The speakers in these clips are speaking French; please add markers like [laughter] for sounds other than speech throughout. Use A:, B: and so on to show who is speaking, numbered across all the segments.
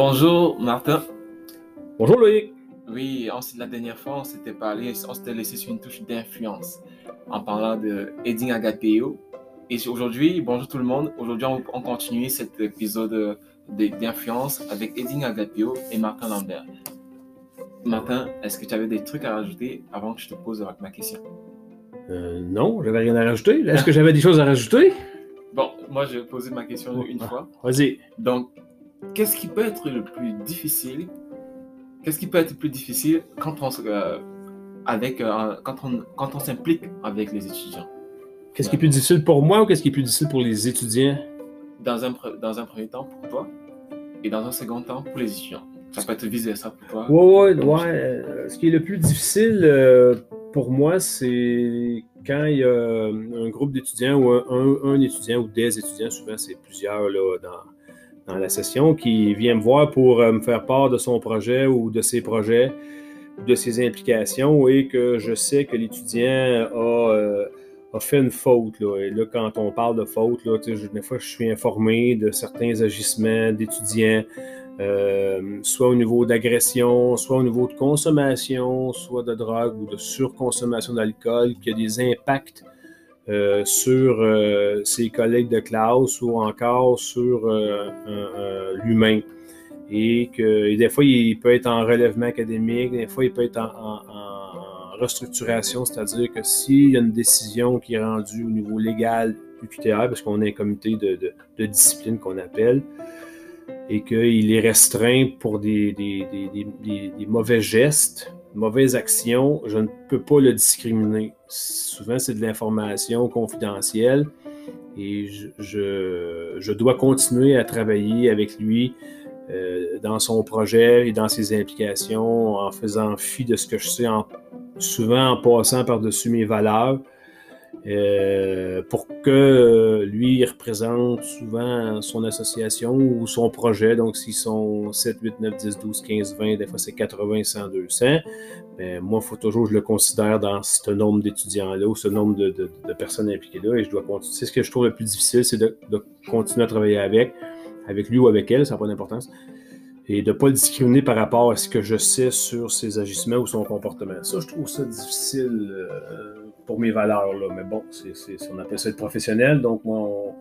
A: Bonjour Martin.
B: Bonjour Loïc.
A: Oui, la dernière fois, on s'était parlé, on s'était laissé sur une touche d'influence en parlant de Edin Agateo. Et aujourd'hui, bonjour tout le monde. Aujourd'hui, on, continue cet épisode d'influence avec Edin Agateo et Martin Lambert. Martin, est-ce que tu avais des trucs à rajouter avant que je te pose ma question?
B: Euh, non, j'avais rien à rajouter. Est-ce que j'avais des choses à rajouter?
A: Bon, moi, je vais poser ma question une fois.
B: Vas-y.
A: Donc, qu'est-ce qui peut être le plus difficile? Qu'est-ce qui peut être le plus difficile quand on, euh, avec, euh, quand on, quand on s'implique avec les étudiants?
B: Qu'est-ce qui est plus difficile pour moi ou qu'est-ce qui est plus difficile pour les étudiants?
A: Dans un, dans un premier temps pour toi et dans un second temps pour les étudiants. Ça peut être vice-versa pour toi.
B: Ouais, ouais, ouais. Euh, ce qui est le plus difficile pour moi, c'est quand il y a un groupe d'étudiants ou un, un, étudiant ou des étudiants, souvent c'est plusieurs là, dans, dans la session qui vient me voir pour euh, me faire part de son projet ou de ses projets, de ses implications et que je sais que l'étudiant a, euh, a, fait une faute. Là. Et là, quand on parle de faute, là, des fois, je suis informé de certains agissements d'étudiants, euh, soit au niveau d'agression, soit au niveau de consommation, soit de drogue ou de surconsommation d'alcool, qui a des impacts euh, sur euh, ses collègues de classe ou encore sur euh, l'humain. Et que des fois, il peut être en relèvement académique, des fois, il peut être en, restructuration, c'est-à-dire que s'il y a une décision qui est rendue au niveau légal UQTR, parce qu'on a un comité de, discipline qu'on appelle, et qu'il est restreint pour des mauvais gestes, mauvaise action, je ne peux pas le discriminer. Souvent, c'est de l'information confidentielle et je, dois continuer à travailler avec lui euh, dans son projet et dans ses implications en faisant fi de ce que je sais, souvent en passant par-dessus mes valeurs. Euh, pour que lui représente souvent son association ou son projet. Donc, s'ils sont 7, 8, 9, 10, 12, 15, 20, des fois c'est 80, 100, 200, ben, moi, il faut toujours que je le considère dans ce nombre d'étudiants-là ou ce nombre de, personnes impliquées là et je dois continuer. C'est ce que je trouve le plus difficile, c'est de, continuer à travailler avec, avec lui ou avec elle, ça n'a pas d'importance et de ne pas le discriminer par rapport à ce que je sais sur ses agissements ou son comportement. Ça, je trouve ça difficile euh, pour mes valeurs. Là. Mais bon, c'est, on appelle ça être professionnel. Donc, moi,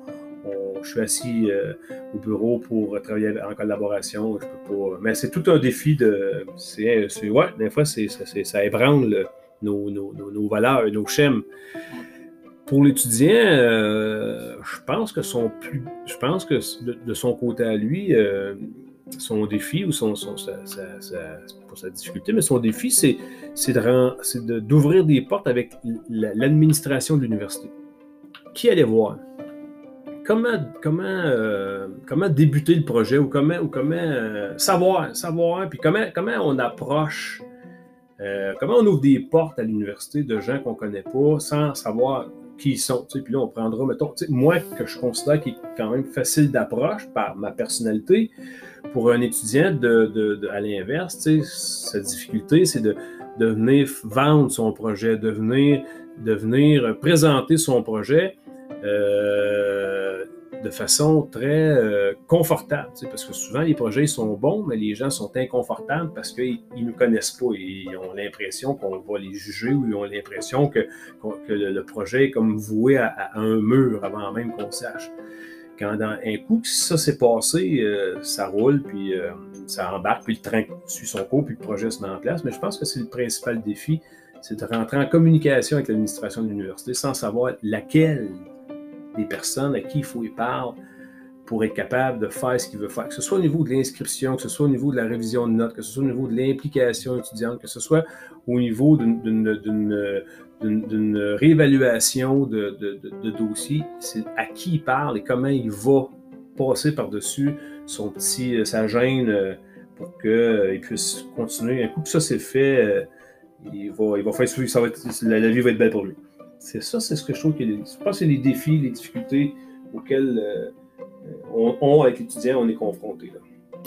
B: je suis assis euh, au bureau pour travailler en collaboration. Je peux pas, mais c'est tout un défi de. C'est, ouais, des fois, c'est, ça ébranle nos, nos, nos, valeurs, nos schèmes. Pour l'étudiant, euh, je pense que son plus, je pense que de, son côté à lui, son défi ou son, sa, sa, difficulté, mais son défi, c'est, d'ouvrir des portes avec l'administration de l'université. Qui allait voir? Comment, comment, euh, comment débuter le projet ou comment, ou comment euh, savoir, savoir, puis comment, comment on approche, euh, comment on ouvre des portes à l'université de gens qu'on ne connaît pas sans savoir qui ils sont. Puis là, on prendra, mettons, moi, que je considère qui est quand même facile d'approche par ma personnalité, pour un étudiant, de, à l'inverse, sa difficulté, c'est de, venir vendre son projet, de venir, de venir présenter son projet euh, de façon très euh, confortable. Parce que souvent, les projets sont bons, mais les gens sont inconfortables parce qu'ils ne nous connaissent pas et ils ont l'impression qu'on va les juger ou ils ont l'impression que, que le, projet est comme voué à, à un mur avant même qu'on sache. Quand dans un coup ça s'est passé, euh, ça roule, puis euh, ça embarque, puis le train suit son cours, puis le projet se met en place. Mais je pense que c'est le principal défi, c'est de rentrer en communication avec l'administration de l'université sans savoir laquelle des personnes à qui il faut y parler pour être capable de faire ce qu'il veut faire, que ce soit au niveau de l'inscription, que ce soit au niveau de la révision de notes, que ce soit au niveau de l'implication étudiante, que ce soit au niveau d'une réévaluation de, de, de, dossier, c'est à qui il parle et comment il va passer par-dessus son petit, euh, sa gêne euh, pour qu'il euh, puisse continuer. Un coup que ça c'est fait, il va, il va faire ça va la, vie va être belle pour lui. C'est ça, c'est ce que je trouve que je pense c'est les défis, les difficultés auxquels on, avec l'étudiant, on est confronté.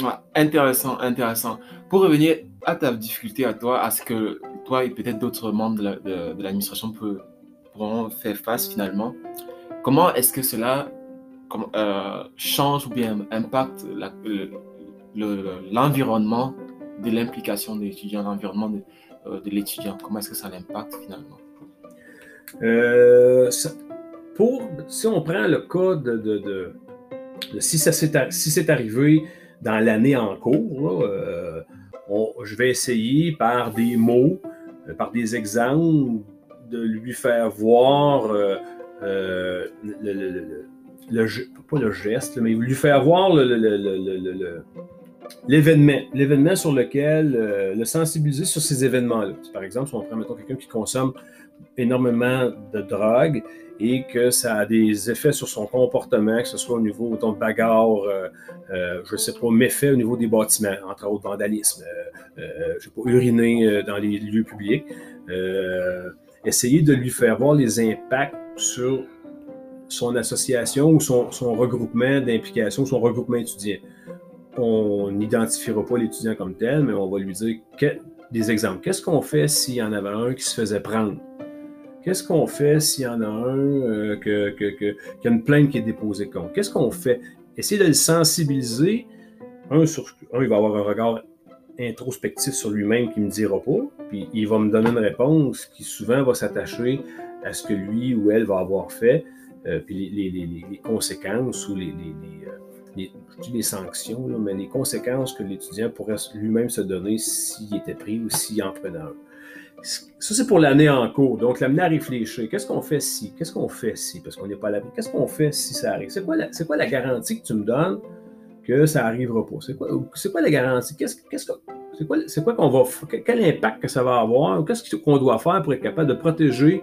A: Là. intéressant, intéressant. Pour revenir à ta difficulté, à toi, à ce que et peut-être d'autres membres de l'administration pourront faire face finalement, comment est-ce que cela euh, change ou bien impacte l'environnement de l'implication de l'étudiant, l'environnement de, euh, l'étudiant? Comment est-ce que ça l'impacte finalement?
B: Euh, pour, Si on prend le cas de, si, ça si c'est arrivé dans l'année en cours, euh, je vais essayer par des mots, par des exemples, de lui faire voir le, pas le geste, mais lui faire voir le, l'événement, l'événement sur lequel euh, le sensibiliser sur ces événements-là. Par exemple, si on prend mettons, quelqu'un qui consomme énormément de drogue et que ça a des effets sur son comportement, que ce soit au niveau de bagarre, euh, euh, je ne sais pas, méfaits au niveau des bâtiments, entre autres vandalisme, je ne sais pas, uriner dans les lieux publics, essayer de lui faire voir les impacts sur son association ou son regroupement d'implication, son regroupement étudiant on n'identifiera pas l'étudiant comme tel, mais on va lui dire des exemples. Qu'est-ce qu'on fait s'il y en avait un qui se faisait prendre? Qu'est-ce qu'on fait s'il y en a un euh, qui a une plainte qui est déposée contre? Qu'est-ce qu'on fait? Essayer de le sensibiliser. Un, sur, un, il va avoir un regard introspectif sur lui-même qui ne me dira pas, puis il va me donner une réponse qui souvent va s'attacher à ce que lui ou elle va avoir fait, euh, puis les, conséquences ou les, euh, les, les sanctions, mais les conséquences que l'étudiant pourrait lui-même se donner s'il était pris ou s'il en prenait un. Ça, c'est pour l'année en cours. Donc, l'amener à réfléchir. Qu'est-ce qu'on fait si? Qu'est-ce qu'on fait si? Parce qu'on n'est pas à. Qu'est-ce qu'on fait si ça arrive? C'est quoi, la, garantie que tu me donnes que ça n'arrivera pas? C'est quoi, la garantie? Qu'est-ce, c'est quoi, qu'on va, quel impact que ça va avoir? Qu'est-ce qu'on doit faire pour être capable de protéger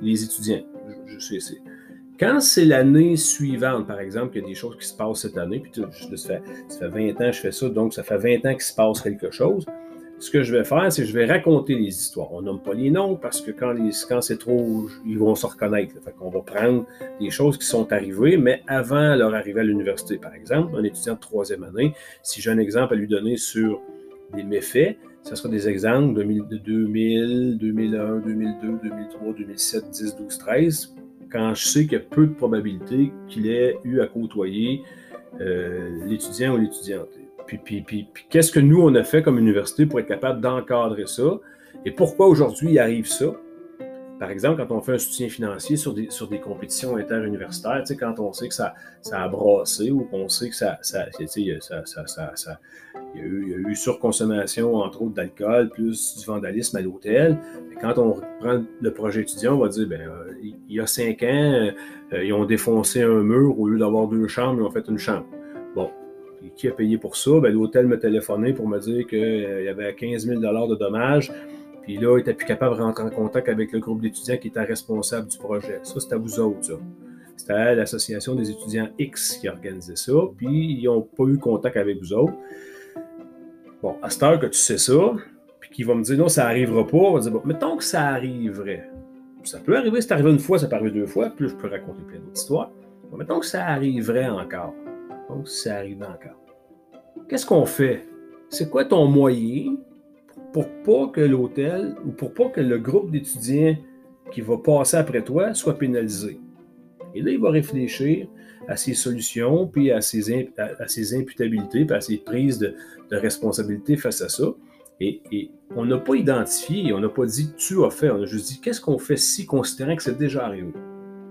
B: les étudiants? Quand c'est l'année suivante, par exemple, qu'il y a des choses qui se passent cette année, puis ça fait, ça fait 20 ans que je fais ça, donc ça fait 20 ans qu'il se passe quelque chose, ce que je vais faire, c'est que je vais raconter les histoires. On nomme pas les noms parce que quand, c'est trop, ils vont se reconnaître. Fait qu'on va prendre des choses qui sont arrivées, mais avant leur arrivée à l'université. Par exemple, un étudiant de troisième année, si j'ai un exemple à lui donner sur des méfaits, ce sera des exemples de 2000, 2001, 2002, 2003, 2007, 10, 12, 13 quand je sais qu'il y a peu de probabilité qu'il ait eu à côtoyer euh, l'étudiant ou l'étudiante. Puis, puis, puis, puis qu'est-ce que nous, on a fait comme université pour être capable d'encadrer ça? Et pourquoi aujourd'hui il arrive ça? Par exemple, quand on fait un soutien financier sur des, sur des compétitions interuniversitaires, quand on sait que ça, ça a brassé ou qu'on sait que ça, ça, ça, ça y a eu, il y a eu surconsommation, entre autres, d'alcool, plus du vandalisme à l'hôtel. Quand on reprend le projet étudiant, on va dire, ben, euh, il y a cinq ans, euh, ils ont défoncé un mur, au lieu d'avoir deux chambres, ils ont fait une chambre. Qui a payé pour ça? Ben, l'hôtel m'a téléphoné pour me dire qu'il y avait 15 000 de dommages. Puis là, il n'était plus capable de rentrer en contact avec le groupe d'étudiants qui était responsable du projet. Ça, c'est à vous autres, ça. C'était l'association des étudiants X qui organisait ça, puis ils n'ont pas eu contact avec vous autres. Bon, à cette heure que tu sais ça, puis qu'il va me dire non, ça n'arrivera pas, on va dire bon, mettons que ça arriverait. Ça peut arriver, c'est arrivé une fois, ça peut arriver deux fois, puis je peux raconter plein d'autres histoires. Bon, mettons que ça arriverait encore. Donc, ça arrive encore. Qu'est-ce qu'on fait? C'est quoi ton moyen pour pas que l'hôtel ou pour pas que le groupe d'étudiants qui va passer après toi soit pénalisé? Et là, il va réfléchir à ses solutions, puis à ses, à, ses imputabilités, puis à ses prises de, responsabilité face à ça. Et, et on n'a pas identifié, on n'a pas dit tu as fait, on a juste dit qu'est-ce qu'on fait si, considérant que c'est déjà arrivé?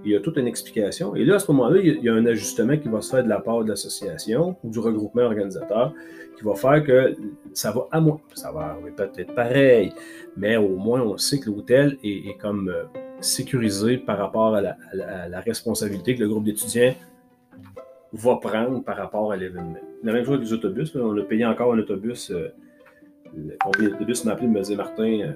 B: Il y a toute une explication. Et là, à ce moment-là, il y a un ajustement qui va se faire de la part de l'association ou du regroupement organisateur qui va faire que ça va à moins. Ça va peut-être pareil, mais au moins, on sait que l'hôtel est, comme euh, sécurisé par rapport à la, responsabilité que le groupe d'étudiants va prendre par rapport à l'événement. La même chose avec les autobus. on a payé encore un autobus. Euh, le compagnie d'autobus m'a appelé, me Martin, euh,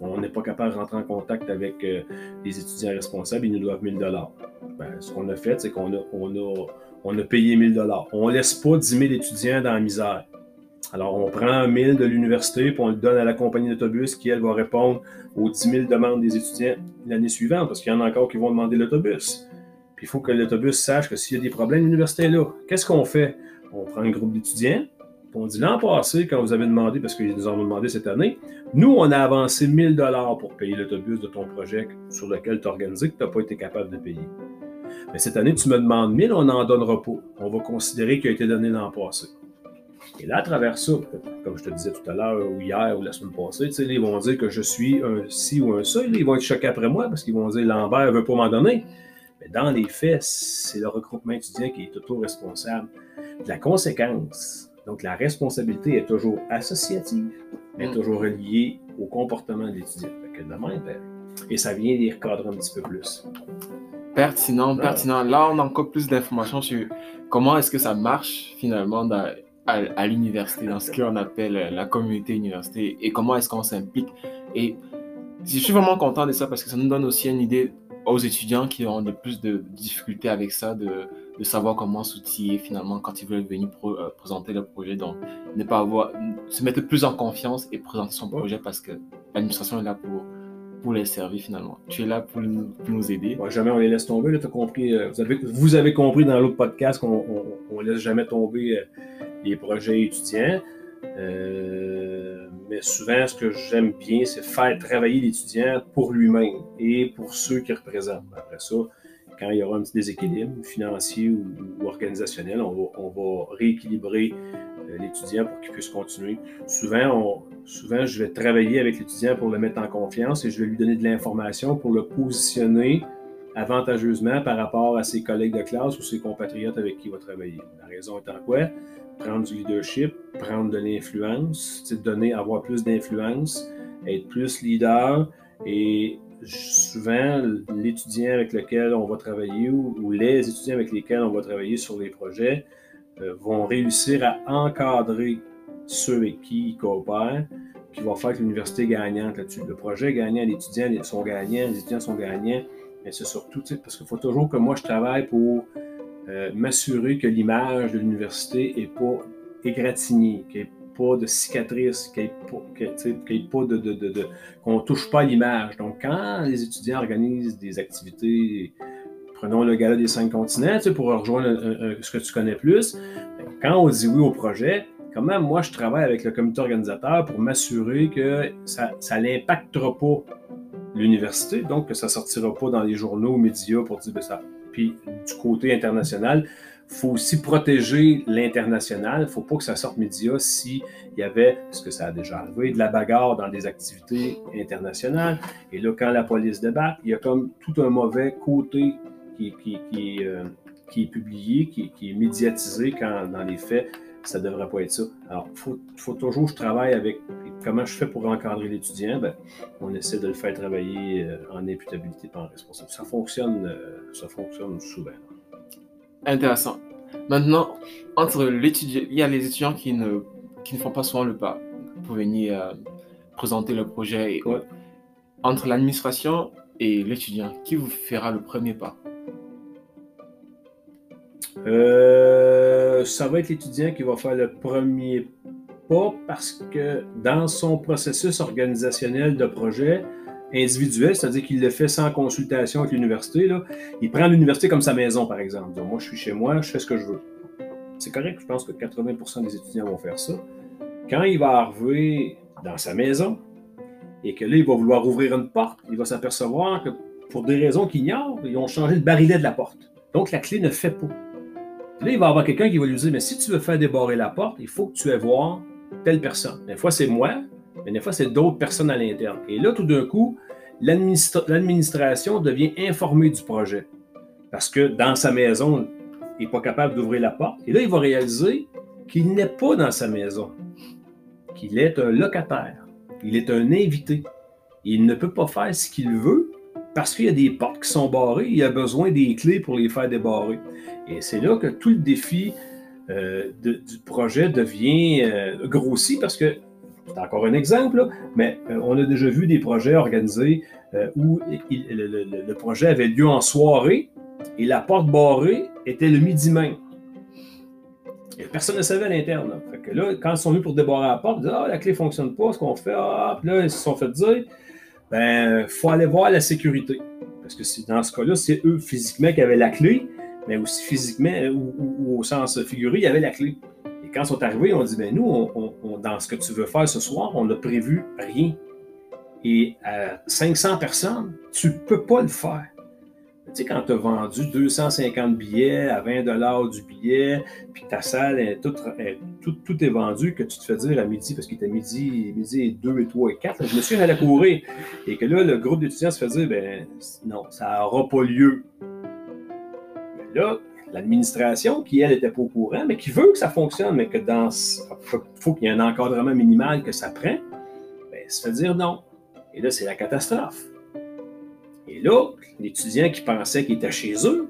B: on n'est pas capable de rentrer en contact avec euh, les étudiants responsables, ils nous doivent 1000 dollars. Ben, ce qu'on a fait, c'est qu'on a, on a, on a payé 1000 dollars. On ne laisse pas 10 000 étudiants dans la misère. Alors, on prend 1000 de l'université, puis on le donne à la compagnie d'autobus qui, elle, va répondre aux 10 000 demandes des étudiants l'année suivante, parce qu'il y en a encore qui vont demander l'autobus. Puis il faut que l'autobus sache que s'il y a des problèmes, l'université est là. Qu'est-ce qu'on fait? On prend un groupe d'étudiants, on dit l'an passé, quand vous avez demandé, parce qu'ils nous ont demandé cette année, nous, on a avancé 1000 dollars pour payer l'autobus de ton projet sur lequel tu as organisé que tu n'as pas été capable de payer. Mais cette année, tu me demandes 1000, on n'en donnera pas. On va considérer qu'il a été donné l'an passé. Et là, à travers ça, comme je te disais tout à l'heure, ou hier, ou la semaine passée, ils vont dire que je suis un ci ou un ça. Ils vont être choqués après moi parce qu'ils vont dire Lambert ne veut pas m'en donner. Mais dans les faits, c'est le regroupement étudiant qui est auto-responsable. La conséquence, donc la responsabilité est toujours associative, mais mm. toujours reliée au comportement de l'étudiant. Ben, et ça vient les recadrer un petit peu plus.
A: Pertinent, pertinent. Là, on a encore plus d'informations sur comment est-ce que ça marche finalement à, l'université, dans ce qu'on appelle la communauté université, et comment est-ce qu'on s'implique. Et je suis vraiment content de ça parce que ça nous donne aussi une idée aux étudiants qui ont de plus de difficultés avec ça, de, de savoir comment s'outiller finalement quand ils veulent venir euh, présenter leur projet. Donc, ne pas avoir, se mettre plus en confiance et présenter son projet parce que l'administration est là pour, pour les servir finalement. Tu es là pour nous, nous aider.
B: jamais on les laisse tomber. Là, as compris, euh, vous, avez, vous avez compris dans l'autre podcast qu'on ne laisse jamais tomber euh, les projets étudiants. mais souvent, ce que j'aime bien, c'est faire travailler l'étudiant pour lui-même et pour ceux qu'il représente. Après ça, quand il y aura un petit déséquilibre financier ou, organisationnel, on va, rééquilibrer euh, l'étudiant pour qu'il puisse continuer. Souvent, souvent, je vais travailler avec l'étudiant pour le mettre en confiance et je vais lui donner de l'information pour le positionner avantageusement par rapport à ses collègues de classe ou ses compatriotes avec qui il va travailler. La raison étant quoi? Prendre du leadership, prendre de l'influence, donner, avoir plus d'influence, être plus leader et souvent, l'étudiant avec lequel on va travailler ou, les étudiants avec lesquels on va travailler sur les projets euh, vont réussir à encadrer ceux avec qui ils coopèrent, qui va faire que l'université est gagnante là-dessus. Le projet est gagnant, les étudiants sont gagnants, les étudiants sont gagnants, mais c'est surtout, parce qu'il faut toujours que moi je travaille pour euh, m'assurer que l'image de l'université n'est pas égratignée, qu'elle pas de cicatrices, qu'il pas de, de, de, qu'on touche pas l'image. Donc, quand les étudiants organisent des activités, prenons le gala des cinq continents, pour rejoindre ce que tu connais plus, ben, quand on dit oui au projet, comment moi je travaille avec le comité organisateur pour m'assurer que ça, ça n'impactera pas l'université, donc que ça ne sortira pas dans les journaux, médias pour dire ben, ça. Puis du côté international, faut aussi protéger l'international. Il ne faut pas que ça sorte média s'il y avait, ce que ça a déjà arrivé, de la bagarre dans des activités internationales. Et là, quand la police débarque, il y a comme tout un mauvais côté qui, euh, est publié, qui, est médiatisé quand dans les faits, ça ne devrait pas être ça. Alors, il faut, toujours que je travaille avec comment je fais pour encadrer l'étudiant? Ben, on essaie de le faire travailler euh, en imputabilité par responsable. Ça fonctionne, euh, ça fonctionne souvent.
A: Intéressant. Maintenant, entre l'étudiant, il y a les étudiants qui ne, qui ne font pas souvent le pas pour venir euh, présenter le projet. Et, Entre l'administration et l'étudiant, qui vous fera le premier pas?
B: Euh, Ça va être l'étudiant qui va faire le premier pas parce que dans son processus organisationnel de projet, individuel, c'est-à-dire qu'il le fait sans consultation avec l'université. Il prend l'université comme sa maison, par exemple. moi, je suis chez moi, je fais ce que je veux. C'est correct, je pense que 80% des étudiants vont faire ça. Quand il va arriver dans sa maison et que là, il va vouloir ouvrir une porte, il va s'apercevoir que pour des raisons qu'il ignore, ils ont changé le barillet de la porte. Donc, la clé ne fait pas. là, il va y avoir quelqu'un qui va lui dire, mais si tu veux faire débarrer la porte, il faut que tu ailles voir telle personne. Des fois, c'est moi, mais des fois, c'est d'autres personnes à l'interne. Et là, tout d'un coup, l'administration devient informée du projet. Parce que dans sa maison, il n'est pas capable d'ouvrir la porte. Et là, il va réaliser qu'il n'est pas dans sa maison, qu'il est un locataire, il est un invité. Il ne peut pas faire ce qu'il veut parce qu'il y a des portes qui sont barrées, il a besoin des clés pour les faire débarrer. Et c'est là que tout le défi euh, du projet devient euh, grossi parce que c'est encore un exemple, mais euh, on a déjà vu des projets organisés euh, où le, projet avait lieu en soirée et la porte barrée était le midi même. Personne ne savait à l'interne. Là. quand ils sont venus pour débarrer la porte, ils disaient Ah, la clé ne fonctionne pas, ce qu'on fait Ah, puis là, ils se sont fait dire Ben, faut aller voir la sécurité. Parce que dans ce cas-là, c'est eux physiquement qui avaient la clé, mais aussi physiquement ou, au sens figuré, il y avait la clé. Quand ils sont arrivés, on dit, ben nous, dans ce que tu veux faire ce soir, on n'a prévu rien. Et à 500 personnes, tu ne peux pas le faire. Tu sais, quand tu as vendu 250 billets à 20 du billet, puis ta salle, est tout, tout, est vendu, que tu te fais dire à midi, parce qu'il était midi, midi 2 et 3 et 4, je me suis allé courir, et que là, le groupe d'étudiants se fait dire, ben non, ça n'aura pas lieu. Mais là, l'administration, qui elle n'était pas au courant, mais qui veut que ça fonctionne, mais que dans faut, qu'il y ait un encadrement minimal que ça prend, ben, se fait dire non. Et là, c'est la catastrophe. Et là, l'étudiant qui pensait qu'il était chez eux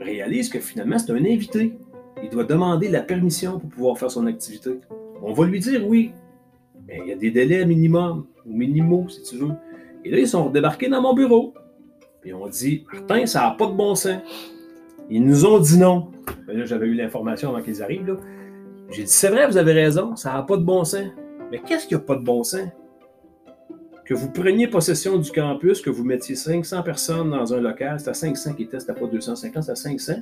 B: réalise que finalement, c'est un invité. Il doit demander la permission pour pouvoir faire son activité. On va lui dire oui. Mais il y a des délais minimum, ou minimaux, si tu veux. Et là, ils sont débarqués dans mon bureau. Puis on dit Martin, ça n'a pas de bon sens. Ils nous ont dit non. là, j'avais eu l'information avant qu'ils arrivent. J'ai dit c'est vrai, vous avez raison, ça n'a pas de bon sens. Mais qu'est-ce qui n'a pas de bon sens? que vous preniez possession du campus, que vous mettiez 500 personnes dans un local, c'est à 500 qui était, c'était pas 250, c'est à 500,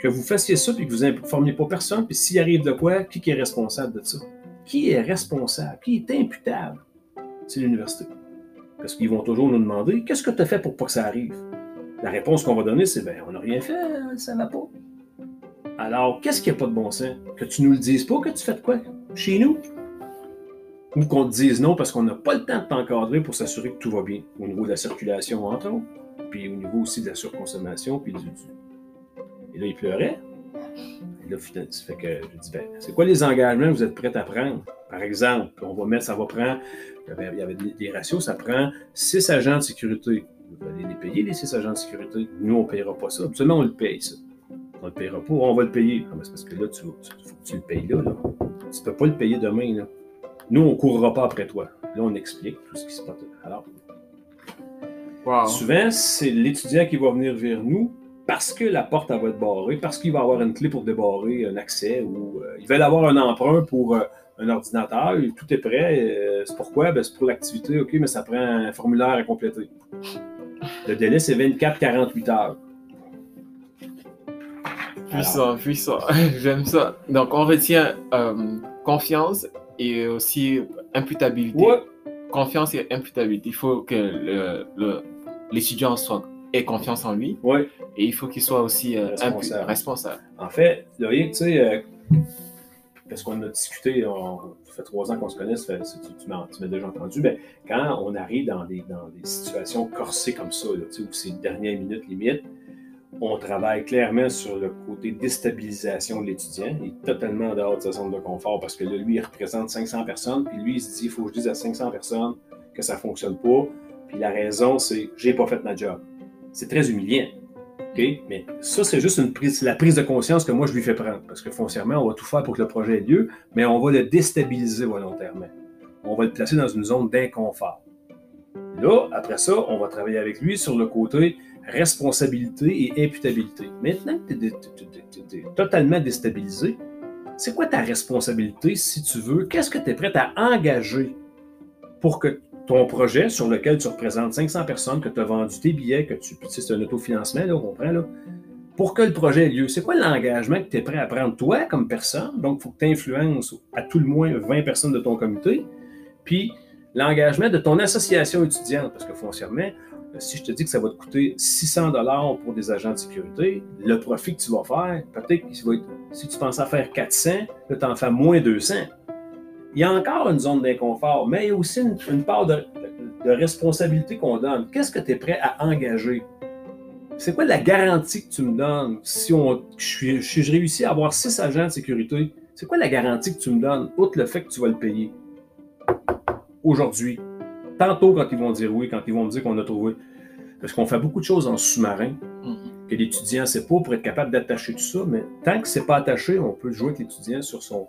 B: que vous fassiez ça puis que vous informiez pas personne, puis s'il arrive de quoi, qui est responsable de ça? Qui est responsable? Qui est imputable? C'est l'université. Parce qu'ils vont toujours nous demander qu'est-ce que tu as fait pour pas que ça arrive? La réponse qu'on va donner, c'est ben, on n'a rien fait, ça va pas. Alors, qu'est-ce qui n'a pas de bon sens? Que tu nous le dises pas, que tu fais quoi? Chez nous? ou qu'on te dise non parce qu'on n'a pas le temps de t'encadrer pour s'assurer que tout va bien, au niveau de la circulation, entre autres, puis au niveau aussi de la surconsommation, puis du, Et là, il pleurait. Et là, ça fait que je dis, ben, c'est quoi les engagements que vous êtes prêts à prendre? Par exemple, on va mettre, ça va prendre, il y avait des, ratios, ça prend six agents de sécurité. Vous allez les payer, les six agents de sécurité. Nous, on ne payera pas ça. Absolument, on le paye, ça. On ne le payera pas, on va le payer. Ah, c'est parce que là, faut que tu le payes là, là. Tu ne peux pas le payer demain, là. Nous, on ne courra pas après toi. Là, on explique tout ce qui se passe. Alors, souvent, c'est l'étudiant qui va venir vers nous parce que la porte va être barrée, parce qu'il va avoir une clé pour débarrer un accès ou euh, il va avoir un emprunt pour euh, un ordinateur. tout est prêt. Euh, c'est pourquoi? Ben, c'est pour l'activité, OK, mais ça prend un formulaire à compléter. Le délai, c'est 24-48 heures.
A: Puissant, puissant. [laughs] J'aime ça. Donc, on retient confiance et aussi imputabilité. Confiance et imputabilité. Il faut que l'étudiant soit ait confiance en lui.
B: Ouais.
A: Et il faut qu'il soit aussi euh, responsable.
B: En fait, tu sais, euh, parce qu'on a discuté, ça fait trois ans qu'on se connaît, tu, m'as déjà entendu, mais quand on arrive dans des, situations corsées comme ça, où c'est dernière minute limite, on travaille clairement sur le côté déstabilisation de l'étudiant. Il est totalement dehors de sa zone de confort parce que là, lui, il représente 500 personnes, puis lui, il se dit, il faut que je dise à 500 personnes que ça ne fonctionne pas. Puis la raison, c'est, j'ai pas fait ma job. C'est très humiliant. Mais ça, c'est juste la prise de conscience que moi, je lui fais prendre. Parce que foncièrement, on va tout faire pour que le projet ait lieu, mais on va le déstabiliser volontairement. On va le placer dans une zone d'inconfort. Là, après ça, on va travailler avec lui sur le côté responsabilité et imputabilité. Maintenant que tu es, totalement déstabilisé, c'est quoi ta responsabilité si tu veux? Qu'est-ce que tu es prêt à engager pour que ton projet sur lequel tu représentes 500 personnes, que tu as vendu tes billets, que tu, c'est un autofinancement, là, on comprend, là, pour que le projet ait lieu, c'est quoi l'engagement que tu es prêt à prendre toi comme personne? Donc, il faut que tu influences à tout le moins 20 personnes de ton comité. Puis, l'engagement de ton association étudiante, parce que foncièrement, euh, si je te dis que ça va te coûter 600 dollars pour des agents de sécurité, le profit que tu vas faire, peut-être que si tu pensais faire 400, là, tu en fais moins 200. Il y a encore une zone d'inconfort, mais il y a aussi une, part de, responsabilité qu'on donne. Qu'est-ce que tu es prêt à engager? C'est quoi la garantie que tu me donnes si, on, je, je réussis à avoir 6 agents de sécurité? C'est quoi la garantie que tu me donnes, outre le fait que tu vas le payer? Aujourd'hui, Tantôt, quand ils vont dire oui, quand ils vont me dire qu'on a trouvé. Parce qu'on fait beaucoup de choses en sous-marin mm-hmm. que l'étudiant ne sait pas pour être capable d'attacher tout ça, mais tant que ce n'est pas attaché, on peut jouer avec l'étudiant sur son.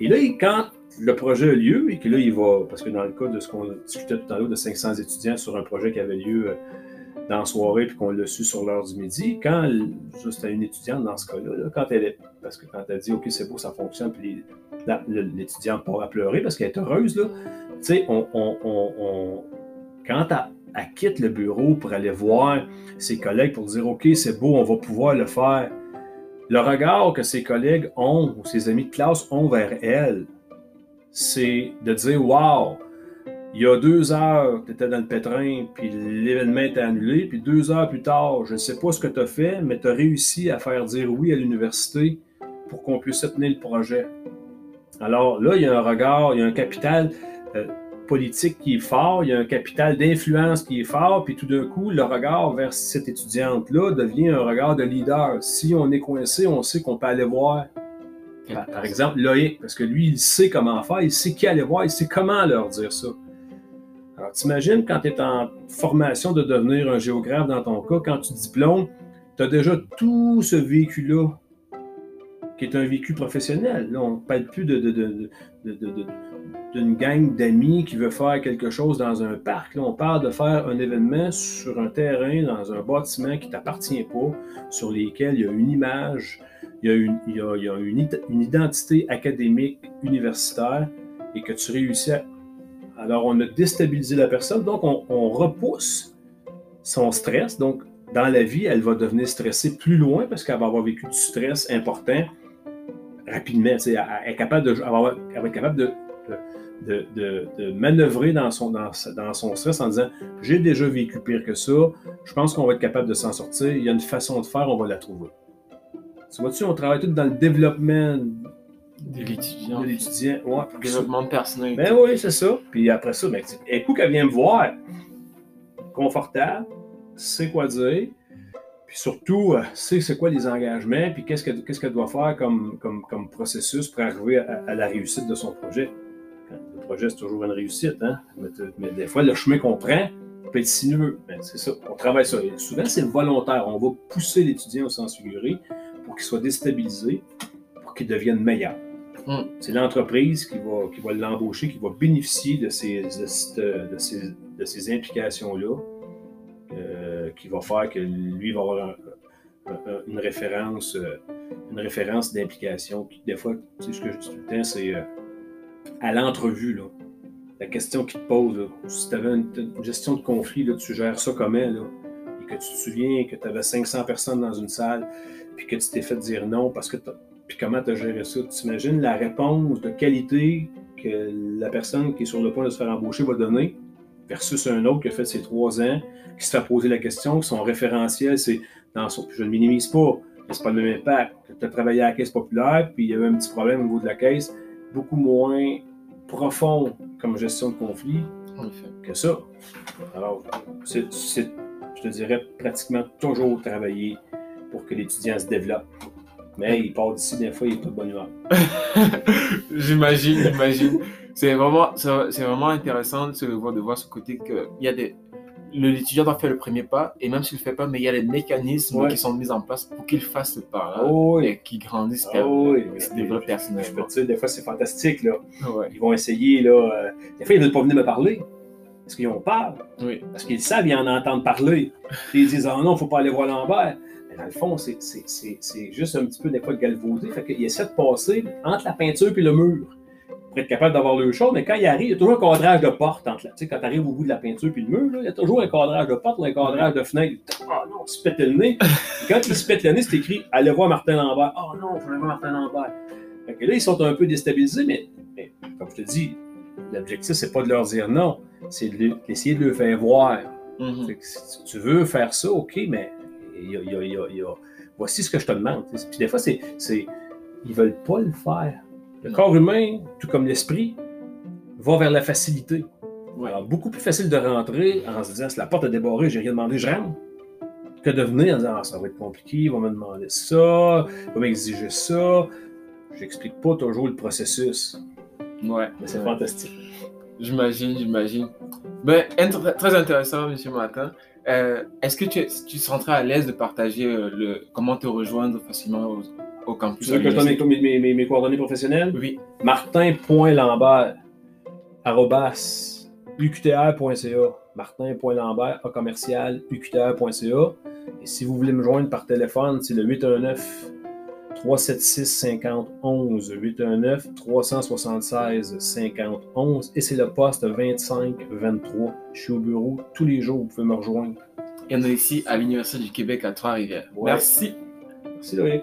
B: Et là, quand le projet a lieu et que là, il va. Parce que dans le cas de ce qu'on discutait tout à l'heure de 500 étudiants sur un projet qui avait lieu euh, dans la soirée puis qu'on l'a su sur l'heure du midi, quand c'était une étudiante dans ce cas-là, quand elle est. Parce que quand elle dit OK, c'est beau, ça fonctionne, puis l'étudiante part à pleurer parce qu'elle est heureuse, là tu sais, on, quand elle, quitte le bureau pour aller voir ses collègues pour dire OK, c'est beau, on va pouvoir le faire, le regard que ses collègues ont ou ses amis de classe ont vers elle, c'est de dire Wow, il y a deux heures, tu étais dans le pétrin, puis l'événement était annulé, puis deux heures plus tard, je ne sais pas ce que tu as fait, mais tu as réussi à faire dire oui à l'université pour qu'on puisse tenir le projet. Alors là, il y a un regard, il y a un capital euh, politique qui est fort, il y a un capital d'influence qui est fort, puis tout d'un coup, le regard vers cette étudiante-là devient un regard de leader. Si on est coincé, on sait qu'on peut aller voir, par, par exemple, Loïc, parce que lui, il sait comment faire, il sait qui aller voir, il sait comment leur dire ça. Alors, t'imagines quand tu es en formation de devenir un géographe dans ton cas, quand tu diplômes, tu as déjà tout ce vécu-là qui est un vécu professionnel. Là, on ne parle plus de, d'une gang d'amis qui veut faire quelque chose dans un parc. Là, on parle de faire un événement sur un terrain, dans un bâtiment qui ne t'appartient pas, sur lesquels il y a une image, il y a une, il y a, une, une identité académique universitaire et que tu réussis à alors, on a déstabilisé la personne, donc on, repousse son stress. Donc, dans la vie, elle va devenir stressée plus loin parce qu'elle va avoir vécu du stress important rapidement. Elle, est capable de, elle va être capable de, de, manœuvrer dans son, dans, son stress en disant J'ai déjà vécu pire que ça, je pense qu'on va être capable de s'en sortir, il y a une façon de faire, on va la trouver. Tu vois-tu, on travaille tout dans le développement
A: de l'étudiant.
B: De l'étudiant, ouais.
A: Développement de personnel.
B: Ben oui, c'est ça. Puis après ça, ben, un coup qu'elle vient me voir, confortable, sait quoi dire, puis surtout, euh, c'est quoi les engagements, puis qu'est-ce qu'elle doit faire comme, comme, comme, processus pour arriver à, la réussite de son projet. Projet, c'est toujours une réussite, hein? mais, des fois, le chemin qu'on prend peut être sinueux. Ben, c'est ça, on travaille ça. Et souvent, c'est volontaire. On va pousser l'étudiant au sens figuré pour qu'il soit déstabilisé, pour qu'il devienne meilleur. Hmm. C'est l'entreprise qui va, qui va l'embaucher, qui va bénéficier de ces, de, ces, de ces implications-là, euh, qui va faire que lui va avoir une référence, euh, une référence d'implication. Des fois, tu sais, ce que je dis tout le temps, c'est euh, à l'entrevue, là, la question qu'il te pose, si tu avais une, gestion de conflit, là, tu gères ça comment, là, et que tu te souviens que tu avais 500 personnes dans une salle, puis que tu t'es fait dire non parce que puis comment tu as géré ça? Tu imagines la réponse de qualité que la personne qui est sur le point de se faire embaucher va donner versus un autre qui a fait ses trois ans, qui se fait poser la question, son référentiel, c'est dans son. Je ne minimise pas, mais c'est pas le même impact. Tu as travaillé à la caisse populaire, puis il y avait un petit problème au niveau de la caisse, beaucoup moins profond comme gestion de conflit que ça. Alors, c'est, je te dirais, pratiquement toujours travailler pour que l'étudiant se développe. Mais il part d'ici, des fois, il est pas de bonne humeur. [laughs]
A: j'imagine, j'imagine. C'est vraiment, c'est vraiment intéressant de voir, de voir ce côté que il y a des, l'étudiant doit faire le premier pas, et même s'il ne le fait pas, mais il y a les mécanismes qui sont mis en place pour qu'il fasse ce pas-là,
B: oh
A: et qu'il grandisse,
B: oh oui.
A: se développe personnellement.
B: des fois, c'est fantastique. Là. Ils vont essayer, là, euh, des fois, ils ne veulent pas venir me parler. Parce qu'ils ont peur.
A: Oui.
B: Parce qu'ils savent, ils en entendent parler. ils disent, oh non, il ne faut pas aller voir Lambert dans le fond, c'est juste un petit peu des fois galvaudé. Fait qu'il essaie de passer entre la peinture et le mur pour être capable d'avoir le chaud. Mais quand il arrive, il y a toujours un cadrage de porte entre Tu sais, quand tu arrives au bout de la peinture puis le mur, là, il y a toujours un cadrage de porte, un cadrage de fenêtre. Ah oh non, il se pète le nez. quand il se pète le nez, c'est écrit Allez voir Martin Lambert. Oh non, il faut aller voir Martin Lambert. Fait que là, ils sont un peu déstabilisés, mais, comme je te dis, l'objectif, c'est pas de leur dire non, c'est d'essayer de, le faire voir. Mm-hmm. Si tu veux faire ça, OK, mais voici ce que je te demande. Puis des fois, c'est, c'est, ils veulent pas le faire. Le corps humain, tout comme l'esprit, va vers la facilité. Alors, beaucoup plus facile de rentrer en se disant, si la porte est débarrée, j'ai rien demandé, je rentre, que de venir en disant, ah, ça va être compliqué, il va me demander ça, il va m'exiger ça. J'explique pas toujours le processus.
A: Ouais.
B: Mais c'est fantastique.
A: J'imagine, j'imagine. Ben, très intéressant, M. Martin. Euh, est-ce que tu, tu seras à l'aise de partager euh, le, comment te rejoindre facilement au, campus?
B: Tu veux que je donne mes, mes, mes, coordonnées professionnelles?
A: Oui.
B: Martin.lambert, arrobas, uqtr.ca. Martin.lambert, a commercial, uqtr.ca. Et si vous voulez me joindre par téléphone, c'est le 819 376 5011 819 376 5011 et c'est le poste 2523. Je suis au bureau tous les jours, vous pouvez me rejoindre.
A: Et on est ici à l'Université du Québec à Trois-Rivières. Merci.
B: Merci Loïc.